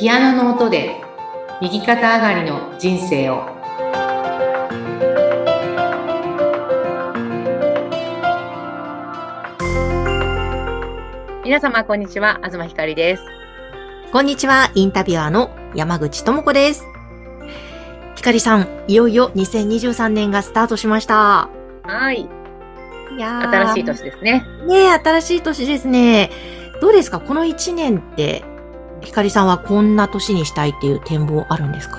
ピアノの音で右肩上がりの人生を。皆様こんにちは。東ひかりです。こんにちは、インタビュアーの山口智子です。ひかりさん、いよいよ2023年がスタートしました。はい。いやー。新しい年ですね。ねえ、新しい年ですね。どうですか？この1年って、ひかりさんはこんな年にしたいっていう展望あるんですか？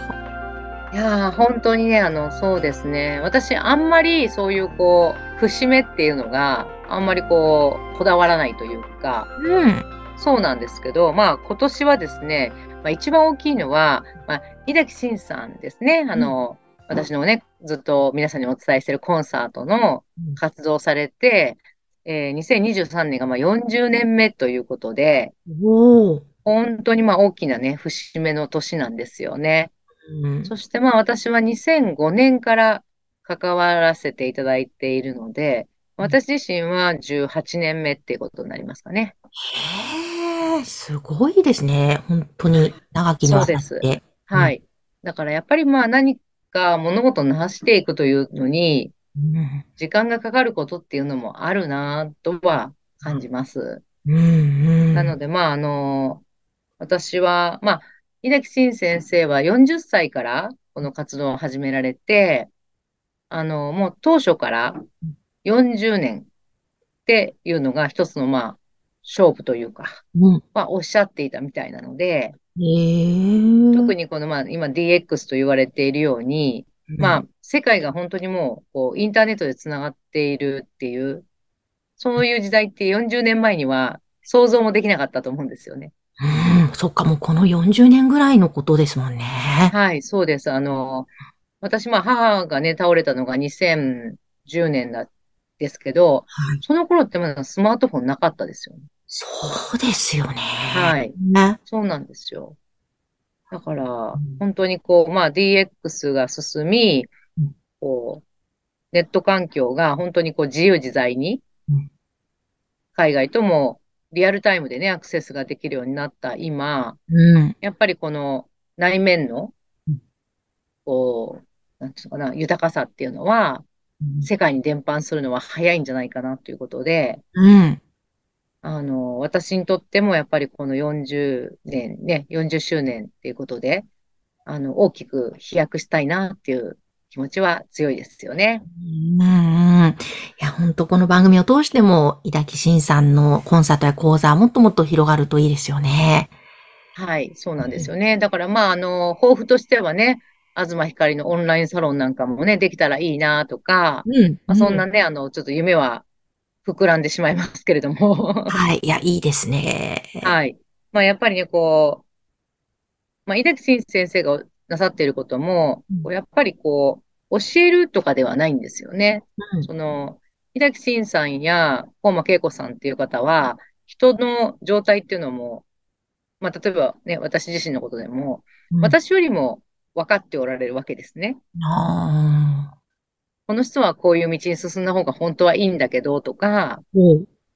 いやー本当にねあのそうですね私あんまりそういうこう節目っていうのがあんまりこうこだわらないというかうん。そうなんですけど、まあ今年はですね、まあ一番大きいのは、まあ、井崎慎さんですね。あの、私のね、ずっと皆さんにお伝えしているコンサートのうん活動をされて、えー2023年がまあ40年目ということで、おー。本当にまあ大きなね、節目の年なんですよね。うんそしてまあ私は2005年から関わらせていただいているので、私自身は18年目っていうことになりますかね。へえ、すごいですね。本当に長きにわたそうでって。はい。だからやっぱりまあ何か物事を成していくというのに、うん時間がかかることっていうのもあるなとは感じます。うんうん。なのでまああの、私は、まあ、井崎慎先生は40歳からこの活動を始められて、あの、もう当初から40年っていうのが一つのまあ、勝負というか、うん。まあ、おっしゃっていたみたいなので、へえ。特にこのまあ、今 DX と言われているように、まあ、世界が本当にもう、こう、インターネットでつながっているっていう、そういう時代って40年前には想像もできなかったと思うんですよね。うん、そっか、もうこの40年ぐらいのことですもんね。はい、そうです。あの、私、まあ、母がね、倒れたのが2010年だですけど、はい。その頃ってまだスマートフォンなかったですよね。そうですよね。はい。ね。そうなんですよ。だからん、本当にこう、まあ DX が進みうん、こう、ネット環境が本当にこう自由自在にうん、海外ともリアルタイムでね、アクセスができるようになった今、うん。やっぱりこの内面のうん、こう、なんていうのかな、豊かさっていうのは、世界に伝播するのは早いんじゃないかなということで、うん。あの、私にとってもやっぱりこの40年ね、40周年っていうことで、あの、大きく飛躍したいなっていう気持ちは強いですよね。うんうん。いや、本当この番組を通しても、井崎慎さんのコンサートや講座、もっともっと広がるといいですよね。はい、そうなんですよね。だからまあ、あの、抱負としてはね、東ひかりのオンラインサロンなんかもね、できたらいいなとか、うん。まあ、そんなね、あの、ちょっと夢は膨らんでしまいますけれども。はい。いや、いいですね。はい。まあ、やっぱりね、こう、まあ、井崎慎先生がなさっていることもうん、やっぱりこう、教えるとかではないんですよね。うんその、井崎慎さんや本間恵子さんっていう方は、人の状態っていうのも、まあ、例えばね、私自身のことでも、うん私よりも分かっておられるわけですね。あこの人はこういう道に進んだ方が本当はいいんだけどとか、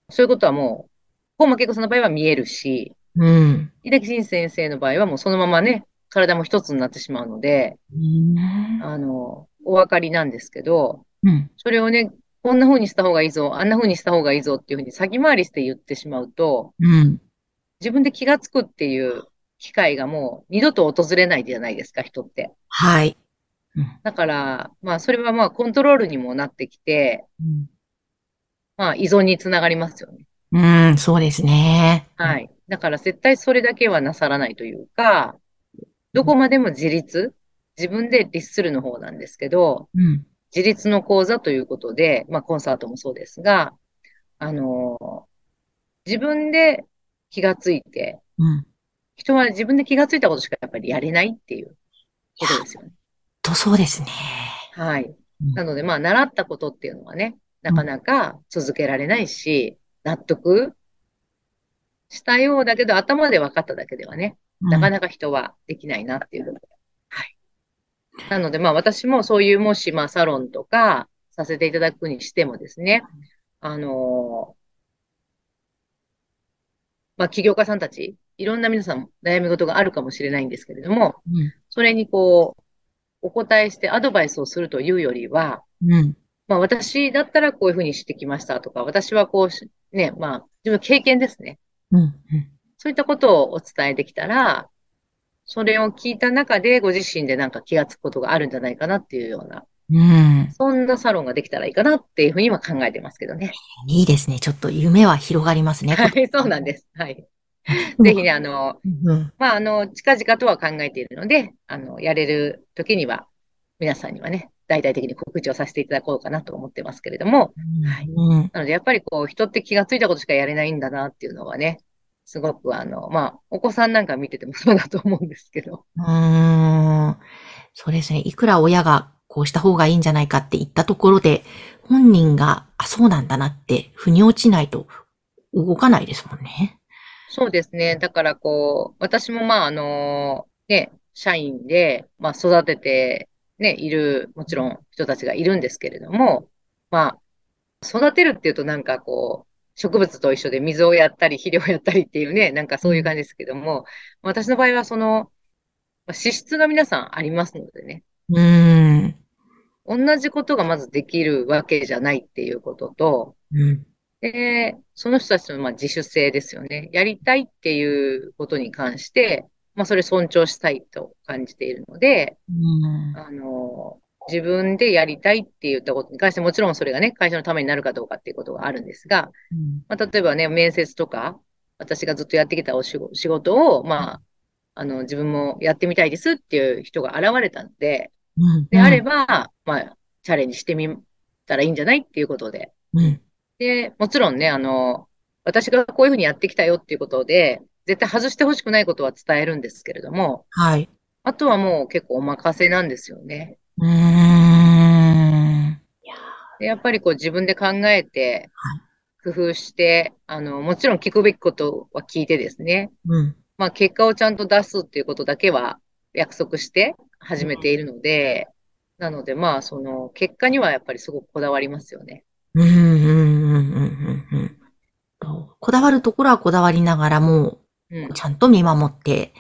そういうことはもう、本間恵子さんの場合は見えるし、うん。井崎慎先生の場合はもうそのままね、体も一つになってしまうので、うん。あの、お分かりなんですけど、うん。それをね、こんな風にした方がいいぞ、あんな風にした方がいいぞっていう風に先回りして言ってしまうと、うん。自分で気がつくっていう機会がもう二度と訪れないじゃないですか、人って。はい。うんだから、まあ、それはまあ、コントロールにもなってきて、まあ、依存につながりますよね。うん、そうですね。はい。だから絶対それだけはなさらないというか、どこまでも自立、自分で律するの方なんですけど、うん。自立の講座ということで、まあコンサートもそうですが、あの自分で気がついて、うん。人は自分で気がついたことしかやっぱりやれないっていうことですよね。と、そうですね。はい。うんなので、まあ、習ったことっていうのはね、なかなか続けられないし、納得したようだけど、頭で分かっただけではね、なかなか人はできないなっていうことで。はい。なので、まあ私もそういう、もし、まあサロンとかさせていただくにしてもですね、あのーまあ起業家さんたちいろんな皆さん悩み事があるかもしれないんですけれども、うん。それにこう、お答えしてアドバイスをするというよりは、うん。まあ私だったらこういうふうにしてきましたとか、私はこうし、ね、まあ自分の経験ですね。うん。うん。そういったことをお伝えできたら、それを聞いた中でご自身でなんか気がつくことがあるんじゃないかなっていうような、うん。そんなサロンができたらいいかなっていうふうには考えてますけどね。いいですね。ちょっと夢は広がりますね。はい、そうなんです。はい。ぜひね、あの、うん。まあ、あの、近々とは考えているので、あの、やれる時には、皆さんにはね、大々的に告知をさせていただこうかなと思ってますけれども、はいうん。なので、やっぱりこう、人って気がついたことしかやれないんだなっていうのはね、すごくあの、まあ、お子さんなんか見ててもそうだと思うんですけど、うーん。そうですね。いくら親がこうした方がいいんじゃないかって言ったところで、本人が、あ、そうなんだなって、腑に落ちないと動かないですもんね。そうですね。だからこう、私もまあ、あの、ね、社員で、まあ、育てて、ね、いる、もちろん人たちがいるんですけれども、まあ、育てるっていうとなんかこう、植物と一緒で水をやったり、肥料をやったりっていうね、なんかそういう感じですけども、私の場合はその、まあ資質が皆さんありますのでね、うーん。同じことがまずできるわけじゃないっていうことと、うん。で、その人たちのまあ自主性ですよね。やりたいっていうことに関して、まあそれ尊重したいと感じているので、うん。あの、自分でやりたいって言ったことに関してもちろんそれがね、会社のためになるかどうかっていうことがあるんですが、まあ例えばね、面接とか、私がずっとやってきたお仕事仕事を、まあ、あの、自分もやってみたいですっていう人が現れたので、うん。であれば、まあ、チャレンジしてみたらいいんじゃないっていうことで、うん。で、もちろんね、あの、私がこういうふうにやってきたよっていうことで、絶対外してほしくないことは伝えるんですけれども、はい。あとはもう結構お任せなんですよね。うーん。で、やっぱりこう自分で考えてはい、工夫して、あの、もちろん聞くべきことは聞いてですね、うん。まあ結果をちゃんと出すっていうことだけは約束して始めているので、なのでまあその結果にはやっぱりすごくこだわりますよね。うん。うん。うん。うん。うん。こだわるところはこだわりながらも、うん。ちゃんと見守って、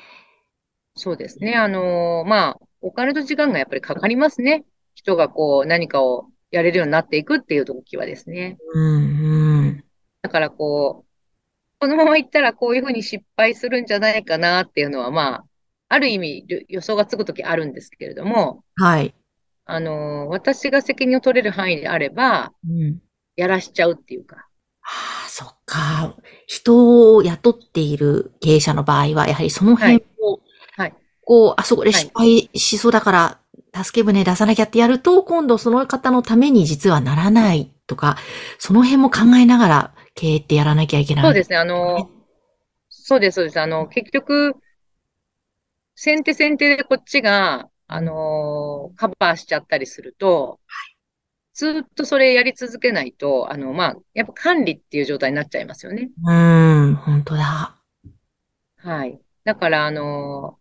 そうですね。あのまあ、お金と時間がやっぱりかかりますね。人がこう何かをやれるようになっていくっていう時はですね。うん。うん。だからこう、このままいったらこういうふうに失敗するんじゃないかなっていうのは、まあ、ある意味予想がつく時あるんですけれども、はい。あの私が責任を取れる範囲であれば、うん。やらしちゃうっていうか。ああ、そっか。人を雇っている経営者の場合は、やはりその辺。こう、あそこで失敗しそうだから、助け舟出さなきゃってやると、今度その方のために実はならないとか、その辺も考えながら経営ってやらなきゃいけない。そうですね。あの、そうです、そうです。あの、結局、先手先手でこっちが、あの、カバーしちゃったりすると、ずっとそれやり続けないと、あの、まあ、やっぱ管理っていう状態になっちゃいますよね。うーん、本当だ。はい。だから、あの、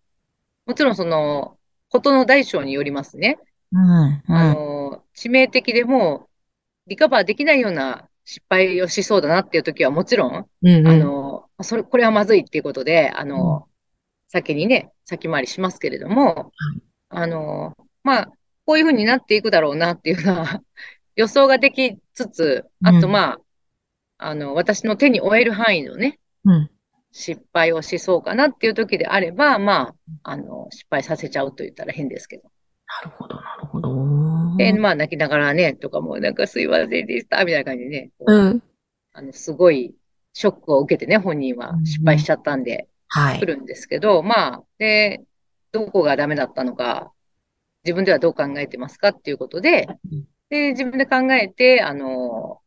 もちろんその、ことの大小によりますね。うん、うあん、の、致命的でも、リカバーできないような失敗をしそうだなっていう時はもちろん、うん、あうん、の、それ、これはまずいっていうことで、あの、先にね、先回りしますけれども、あの、まあ、こういうふうになっていくだろうなっていうのは 予想ができつつ、あとうん。まあ、あの、私の手に負える範囲のね、うん。失敗をしそうかなっていう時であれば、まあ、あの、失敗させちゃうと言ったら変ですけど。なるほど、なるほど。で、まあ、泣きながらね、とかもうなんかすいませんでした、みたいな感じでね、こううん。あの、すごいショックを受けてね、本人は失敗しちゃったんで、はい。来るんですけど、まあ、で、どこがダメだったのか、自分ではどう考えてますかっていうことでうん、で、自分で考えて、あの、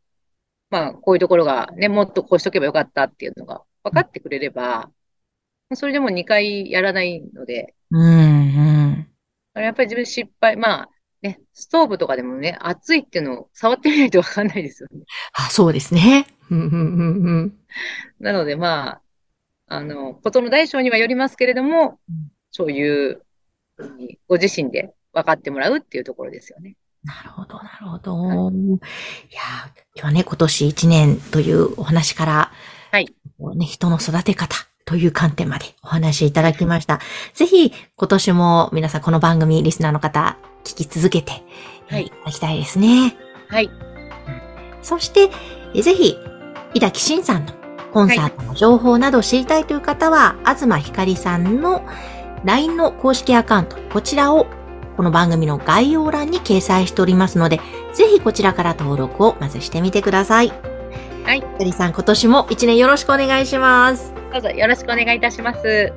まあ、こういうところがね、もっとこうしとけばよかったっていうのが分かってくれれば、それでも2回やらないので、うん、うん。やっぱり自分失敗、まあ、ね、ストーブとかでもね、熱いっていうのを触ってみないと分かんないですよね。あ、そうですね。うん、うん、うん、うん。なので、まあ、あの、ことの大小にはよりますけれどもうん、そういうご自身で分かってもらうっていうところですよね。なるほど、なるほど。いやー、今日はね、今年一年というお話から、ね、人の育て方という観点までお話しいただきました。ぜひ、今年も皆さんこの番組、リスナーの方、聞き続けて、はいいただきたいですね。はい。そして、えぜひ、井崎慎さんのコンサートの情報など知りたいという方は、東ひかりさんの LINE の公式アカウント、こちらをこの番組の概要欄に掲載しておりますので、ぜひこちらから登録をまずしてみてください。はい。ひかりさん、今年も一年よろしくお願いします。どうぞよろしくお願いいたします。